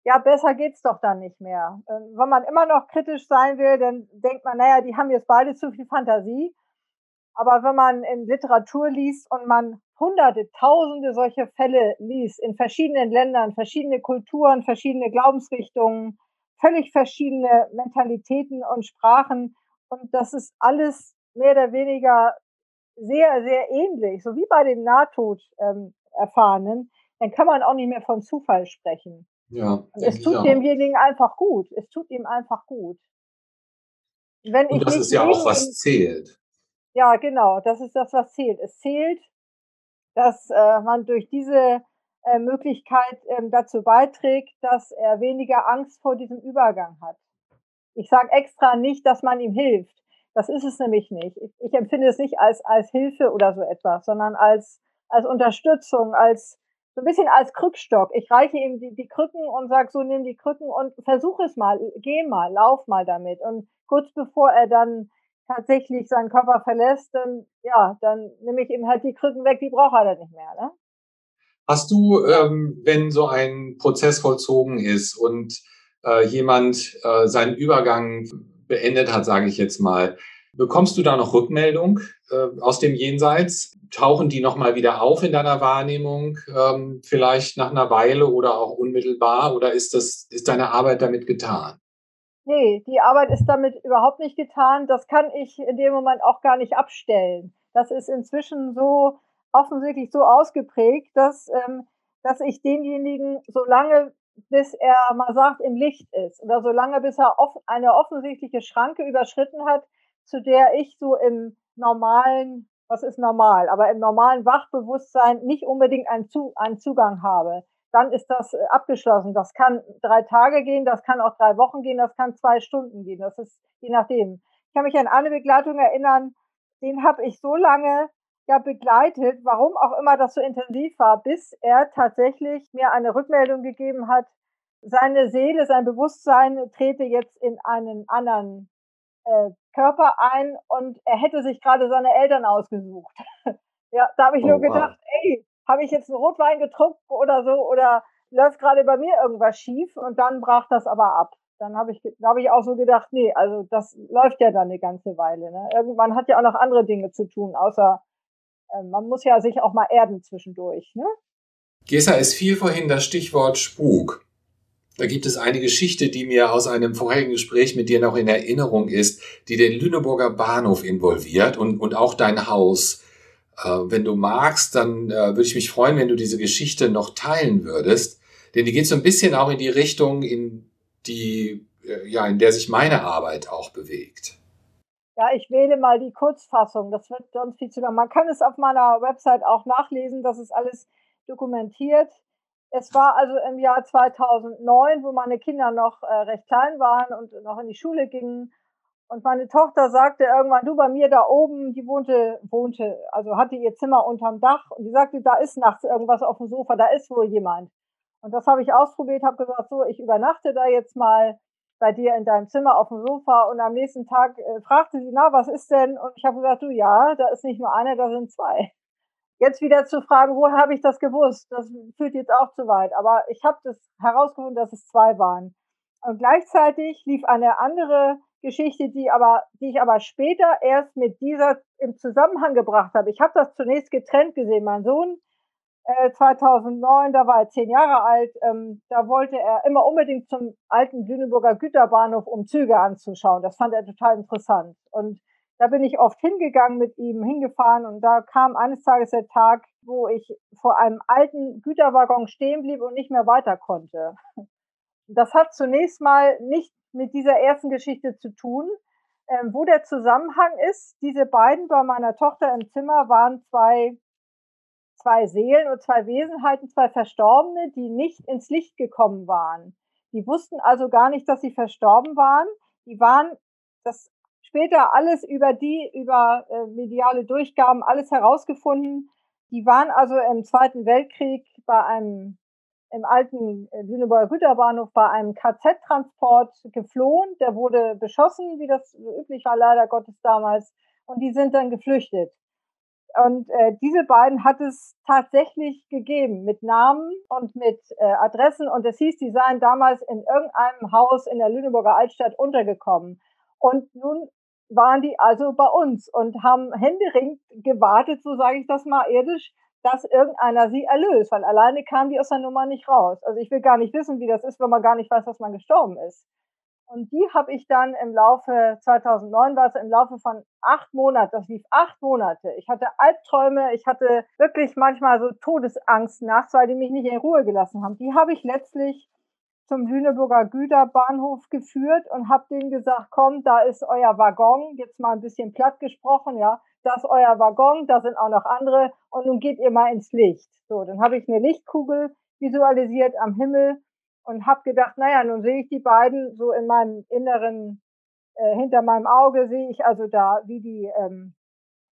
Ja, besser geht's doch dann nicht mehr. Ähm, wenn man immer noch kritisch sein will, dann denkt man, naja, die haben jetzt beide zu viel Fantasie. Aber wenn man in Literatur liest und man hunderte, tausende solche Fälle liest, in verschiedenen Ländern, verschiedene Kulturen, verschiedene Glaubensrichtungen, völlig verschiedene Mentalitäten und Sprachen. Und das ist alles mehr oder weniger sehr, sehr ähnlich, so wie bei den Nahtoderfahrenen, ähm, dann kann man auch nicht mehr von Zufall sprechen. Ja, es tut demjenigen einfach gut. Es tut ihm einfach gut. Wenn und das ist ja auch, was zählt. Ja, genau, das ist das, was zählt. Es zählt, dass äh, man durch diese äh, Möglichkeit ähm, dazu beiträgt, dass er weniger Angst vor diesem Übergang hat. Ich sage extra nicht, dass man ihm hilft. Das ist es nämlich nicht. Ich, empfinde es nicht als, als Hilfe oder so etwas, sondern als, als Unterstützung, als so ein bisschen als Krückstock. Ich reiche ihm die, die Krücken und sage so, nimm die Krücken und versuch es mal, geh mal, lauf mal damit. Und kurz bevor er dann tatsächlich seinen Körper verlässt, dann, ja, dann nehme ich ihm halt die Krücken weg, die braucht er dann nicht mehr. Ne? Hast du, ähm, wenn so ein Prozess vollzogen ist und äh, jemand äh, seinen Übergang beendet hat, sage ich jetzt mal, bekommst du da noch Rückmeldung äh, aus dem Jenseits? Tauchen die nochmal wieder auf in deiner Wahrnehmung, ähm, vielleicht nach einer Weile oder auch unmittelbar? Oder ist, das, ist deine Arbeit damit getan? Nee, die Arbeit ist damit überhaupt nicht getan. Das kann ich in dem Moment auch gar nicht abstellen. Das ist inzwischen so offensichtlich so ausgeprägt, dass, ähm, dass ich denjenigen, solange bis er mal sagt, im Licht ist oder solange bis er off eine offensichtliche Schranke überschritten hat, zu der ich so im normalen, was ist normal, aber im normalen Wachbewusstsein nicht unbedingt einen, zu einen Zugang habe, dann ist das äh, abgeschlossen. Das kann drei Tage gehen, das kann auch drei Wochen gehen, das kann zwei Stunden gehen. Das ist je nachdem. Ich kann mich an eine Begleitung erinnern, den habe ich so lange ja begleitet, warum auch immer das so intensiv war, bis er tatsächlich mir eine Rückmeldung gegeben hat, seine Seele, sein Bewusstsein trete jetzt in einen anderen äh, Körper ein und er hätte sich gerade seine Eltern ausgesucht. ja, da habe ich oh, nur gedacht, wow. ey, habe ich jetzt einen Rotwein getrunken oder so oder läuft gerade bei mir irgendwas schief und dann brach das aber ab. Dann habe ich, da habe ich auch so gedacht, nee, also das läuft ja dann eine ganze Weile. Ne? Irgendwann hat ja auch noch andere Dinge zu tun, außer man muss ja sich auch mal erden zwischendurch. Ne? Gesa, es fiel vorhin das Stichwort Spuk. Da gibt es eine Geschichte, die mir aus einem vorherigen Gespräch mit dir noch in Erinnerung ist, die den Lüneburger Bahnhof involviert und, und auch dein Haus. Äh, wenn du magst, dann äh, würde ich mich freuen, wenn du diese Geschichte noch teilen würdest. Denn die geht so ein bisschen auch in die Richtung, in die, äh, ja, in der sich meine Arbeit auch bewegt. Ja, ich wähle mal die Kurzfassung. Das wird sonst viel zu lang. Man kann es auf meiner Website auch nachlesen. Das ist alles dokumentiert. Es war also im Jahr 2009, wo meine Kinder noch äh, recht klein waren und noch in die Schule gingen. Und meine Tochter sagte irgendwann, du bei mir da oben, die wohnte, wohnte, also hatte ihr Zimmer unterm Dach und die sagte, da ist nachts irgendwas auf dem Sofa, da ist wohl jemand. Und das habe ich ausprobiert, habe gesagt, so, ich übernachte da jetzt mal bei dir in deinem Zimmer auf dem Sofa und am nächsten Tag äh, fragte sie, na, was ist denn? Und ich habe gesagt, du, ja, da ist nicht nur einer, da sind zwei. Jetzt wieder zu fragen, woher habe ich das gewusst? Das führt jetzt auch zu weit. Aber ich habe das herausgefunden, dass es zwei waren. Und gleichzeitig lief eine andere Geschichte, die aber, die ich aber später erst mit dieser im Zusammenhang gebracht habe. Ich habe das zunächst getrennt gesehen. Mein Sohn 2009, äh, da war er zehn Jahre alt, ähm, da wollte er immer unbedingt zum alten Lüneburger Güterbahnhof, um Züge anzuschauen. Das fand er total interessant. Und da bin ich oft hingegangen mit ihm, hingefahren und da kam eines Tages der Tag, wo ich vor einem alten Güterwaggon stehen blieb und nicht mehr weiter konnte. Das hat zunächst mal nicht mit dieser ersten Geschichte zu tun. Ähm, wo der Zusammenhang ist, diese beiden bei meiner Tochter im Zimmer waren zwei zwei Seelen und zwei Wesenheiten, zwei Verstorbene, die nicht ins Licht gekommen waren. Die wussten also gar nicht, dass sie verstorben waren. Die waren das später alles über die, über äh, mediale Durchgaben, alles herausgefunden. Die waren also im Zweiten Weltkrieg bei einem, im alten äh, Lüneburger Güterbahnhof bei einem KZ-Transport geflohen. Der wurde beschossen, wie das üblich war, leider Gottes damals. Und die sind dann geflüchtet. Und äh, diese beiden hat es tatsächlich gegeben mit Namen und mit äh, Adressen. Und es hieß, die seien damals in irgendeinem Haus in der Lüneburger Altstadt untergekommen. Und nun waren die also bei uns und haben händeringend gewartet, so sage ich das mal irdisch, dass irgendeiner sie erlöst, weil alleine kamen die aus der Nummer nicht raus. Also ich will gar nicht wissen, wie das ist, wenn man gar nicht weiß, dass man gestorben ist. Und die habe ich dann im Laufe 2009 war es im Laufe von acht Monaten, das lief acht Monate. Ich hatte Albträume, ich hatte wirklich manchmal so Todesangst nachts, weil die mich nicht in Ruhe gelassen haben. Die habe ich letztlich zum Lüneburger Güterbahnhof geführt und habe denen gesagt, komm, da ist euer Waggon, jetzt mal ein bisschen platt gesprochen, ja, das ist euer Waggon, da sind auch noch andere und nun geht ihr mal ins Licht. So, dann habe ich eine Lichtkugel visualisiert am Himmel und habe gedacht, naja, nun sehe ich die beiden so in meinem inneren, äh, hinter meinem Auge sehe ich also da, wie die ähm,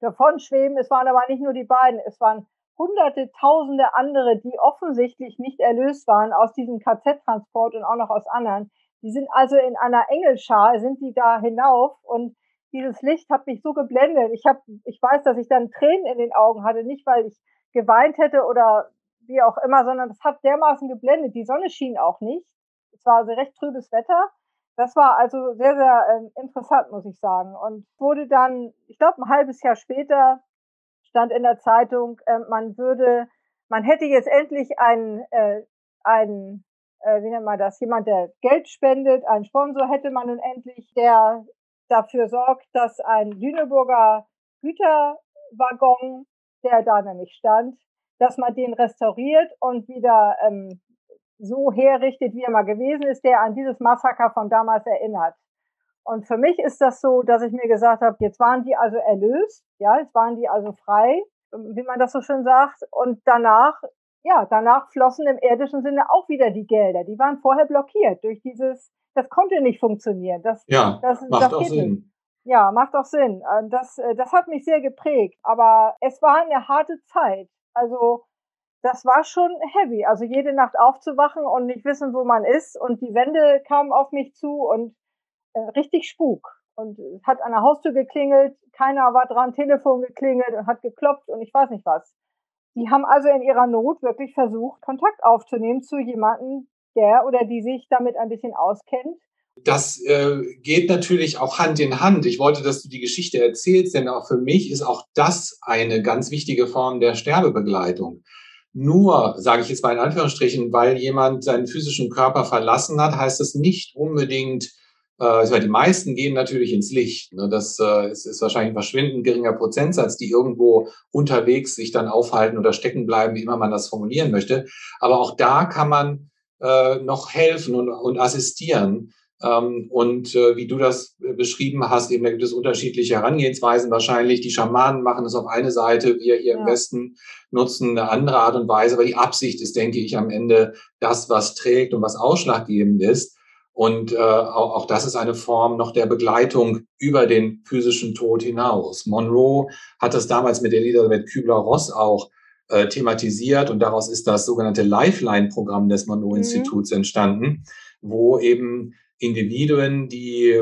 davon schweben. Es waren aber nicht nur die beiden, es waren hunderte, tausende andere, die offensichtlich nicht erlöst waren aus diesem KZ-Transport und auch noch aus anderen. Die sind also in einer Engelschar, sind die da hinauf und dieses Licht hat mich so geblendet. Ich habe, ich weiß, dass ich dann Tränen in den Augen hatte, nicht weil ich geweint hätte oder wie auch immer, sondern das hat dermaßen geblendet. Die Sonne schien auch nicht. Es war also recht trübes Wetter. Das war also sehr, sehr äh, interessant, muss ich sagen. Und wurde dann, ich glaube, ein halbes Jahr später stand in der Zeitung, äh, man würde, man hätte jetzt endlich einen, äh, einen äh, wie nennt man das, jemand, der Geld spendet, einen Sponsor hätte man nun endlich, der dafür sorgt, dass ein Lüneburger Güterwaggon, der da nämlich stand, dass man den restauriert und wieder ähm, so herrichtet, wie er mal gewesen ist, der an dieses Massaker von damals erinnert. Und für mich ist das so, dass ich mir gesagt habe, jetzt waren die also erlöst, ja, jetzt waren die also frei, wie man das so schön sagt. Und danach, ja, danach flossen im irdischen Sinne auch wieder die Gelder. Die waren vorher blockiert durch dieses, das konnte nicht funktionieren. Das, ja, das, macht das auch Sinn. Nicht. Ja, macht auch Sinn. Das, äh, das hat mich sehr geprägt. Aber es war eine harte Zeit. Also das war schon heavy. Also jede Nacht aufzuwachen und nicht wissen, wo man ist. Und die Wände kamen auf mich zu und äh, richtig Spuk. Und hat an der Haustür geklingelt, keiner war dran, Telefon geklingelt und hat geklopft und ich weiß nicht was. Die haben also in ihrer Not wirklich versucht, Kontakt aufzunehmen zu jemandem, der oder die sich damit ein bisschen auskennt das äh, geht natürlich auch Hand in Hand. Ich wollte, dass du die Geschichte erzählst, denn auch für mich ist auch das eine ganz wichtige Form der Sterbebegleitung. Nur, sage ich jetzt mal in Anführungsstrichen, weil jemand seinen physischen Körper verlassen hat, heißt das nicht unbedingt, äh, die meisten gehen natürlich ins Licht. Ne? Das äh, ist, ist wahrscheinlich ein verschwindend geringer Prozentsatz, die irgendwo unterwegs sich dann aufhalten oder stecken bleiben, wie immer man das formulieren möchte. Aber auch da kann man äh, noch helfen und, und assistieren und äh, wie du das äh, beschrieben hast, eben da gibt es unterschiedliche Herangehensweisen wahrscheinlich. Die Schamanen machen es auf eine Seite, wir hier ja. im Westen nutzen eine andere Art und Weise, aber die Absicht ist, denke ich, am Ende das, was trägt und was ausschlaggebend ist. Und äh, auch, auch das ist eine Form noch der Begleitung über den physischen Tod hinaus. Monroe hat das damals mit Elisabeth Kübler-Ross auch äh, thematisiert und daraus ist das sogenannte Lifeline-Programm des Monroe-Instituts mhm. entstanden, wo eben Individuen, die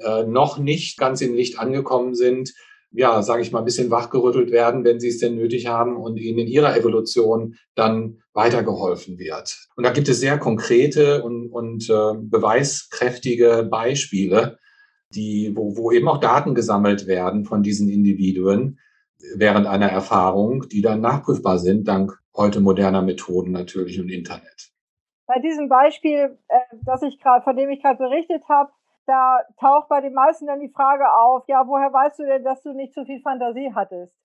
äh, noch nicht ganz im Licht angekommen sind, ja, sage ich mal, ein bisschen wachgerüttelt werden, wenn sie es denn nötig haben und ihnen in ihrer Evolution dann weitergeholfen wird. Und da gibt es sehr konkrete und, und äh, beweiskräftige Beispiele, die, wo, wo eben auch Daten gesammelt werden von diesen Individuen während einer Erfahrung, die dann nachprüfbar sind, dank heute moderner Methoden natürlich und Internet. Bei diesem Beispiel, äh, das ich gerade, von dem ich gerade berichtet habe, da taucht bei den meisten dann die Frage auf, ja, woher weißt du denn, dass du nicht so viel Fantasie hattest?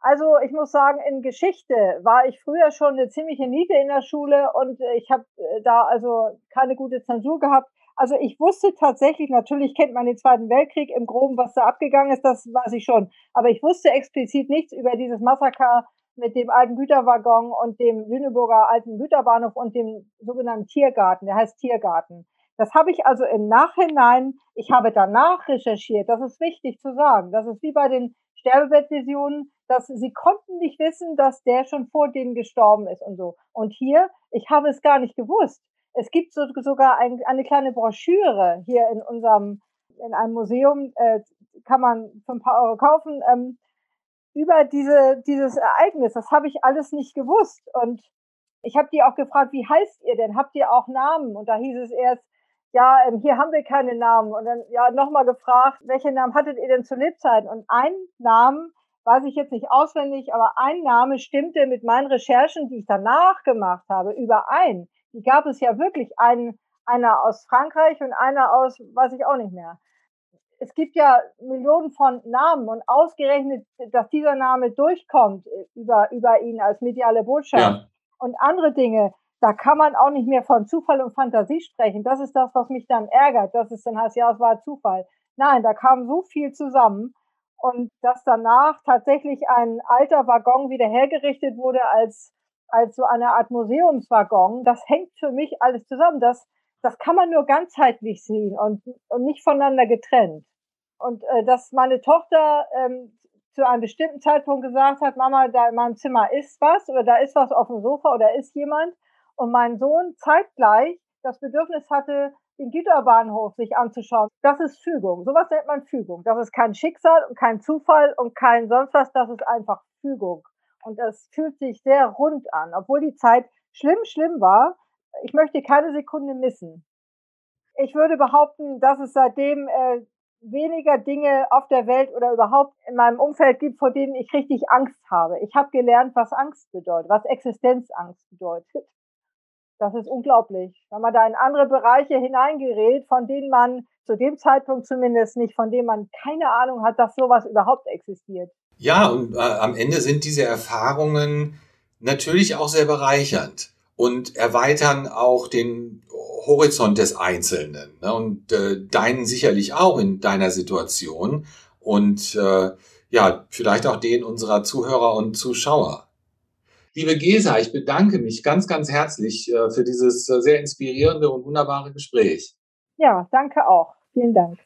Also ich muss sagen, in Geschichte war ich früher schon eine ziemliche Niete in der Schule und ich habe äh, da also keine gute Zensur gehabt. Also ich wusste tatsächlich, natürlich kennt man den Zweiten Weltkrieg im Groben, was da abgegangen ist, das weiß ich schon. Aber ich wusste explizit nichts über dieses Massaker mit dem alten Güterwaggon und dem Lüneburger alten Güterbahnhof und dem sogenannten Tiergarten, der heißt Tiergarten. Das habe ich also im Nachhinein, ich habe danach recherchiert, das ist wichtig zu sagen. Das ist wie bei den Sterbebettvisionen, dass sie konnten nicht wissen, dass der schon vor denen gestorben ist und so. Und hier, ich habe es gar nicht gewusst. Es gibt so, sogar ein, eine kleine Broschüre hier in unserem, in einem Museum, äh, kann man für ein paar Euro kaufen, ähm, über diese, dieses Ereignis. Das habe ich alles nicht gewusst. Und ich habe die auch gefragt, wie heißt ihr denn? Habt ihr auch Namen? Und da hieß es erst, ja, ähm, hier haben wir keine Namen. Und dann ja nochmal gefragt, welche Namen hattet ihr denn zu Lebzeiten? Und ein Namen, weiß ich jetzt nicht auswendig, aber ein Name stimmte mit meinen Recherchen, die ich danach gemacht habe, überein. Die gab es ja wirklich einen, einer aus Frankreich und einer aus, weiß ich auch nicht mehr es gibt ja Millionen von Namen und ausgerechnet, dass dieser Name durchkommt äh, über, über ihn als mediale Botschaft ja. und andere Dinge, da kann man auch nicht mehr von Zufall und Fantasie sprechen. Das ist das, was mich dann ärgert, dass es dann heißt, ja, es war Zufall. Nein, da kam so viel zusammen und dass danach tatsächlich ein alter Waggon wieder hergerichtet wurde als, als so eine Art Museumswaggon, das hängt für mich alles zusammen. Das, das kann man nur ganzheitlich sehen und, und nicht voneinander getrennt. Und äh, dass meine Tochter ähm, zu einem bestimmten Zeitpunkt gesagt hat, Mama, da in meinem Zimmer ist was oder da ist was auf dem Sofa oder ist jemand. Und mein Sohn zeitgleich das Bedürfnis hatte, den Güterbahnhof sich anzuschauen. Das ist Fügung. Sowas nennt man Fügung. Das ist kein Schicksal und kein Zufall und kein sonst was. Das ist einfach Fügung. Und das fühlt sich sehr rund an, obwohl die Zeit schlimm, schlimm war. Ich möchte keine Sekunde missen. Ich würde behaupten, dass es seitdem äh, weniger Dinge auf der Welt oder überhaupt in meinem Umfeld gibt, vor denen ich richtig Angst habe. Ich habe gelernt, was Angst bedeutet, was Existenzangst bedeutet. Das ist unglaublich, wenn man da in andere Bereiche hineingerät, von denen man zu dem Zeitpunkt zumindest nicht, von denen man keine Ahnung hat, dass sowas überhaupt existiert. Ja, und äh, am Ende sind diese Erfahrungen natürlich auch sehr bereichernd und erweitern auch den Horizont des Einzelnen ne? und äh, deinen sicherlich auch in deiner Situation und äh, ja, vielleicht auch den unserer Zuhörer und Zuschauer. Liebe Gesa, ich bedanke mich ganz, ganz herzlich äh, für dieses äh, sehr inspirierende und wunderbare Gespräch. Ja, danke auch. Vielen Dank.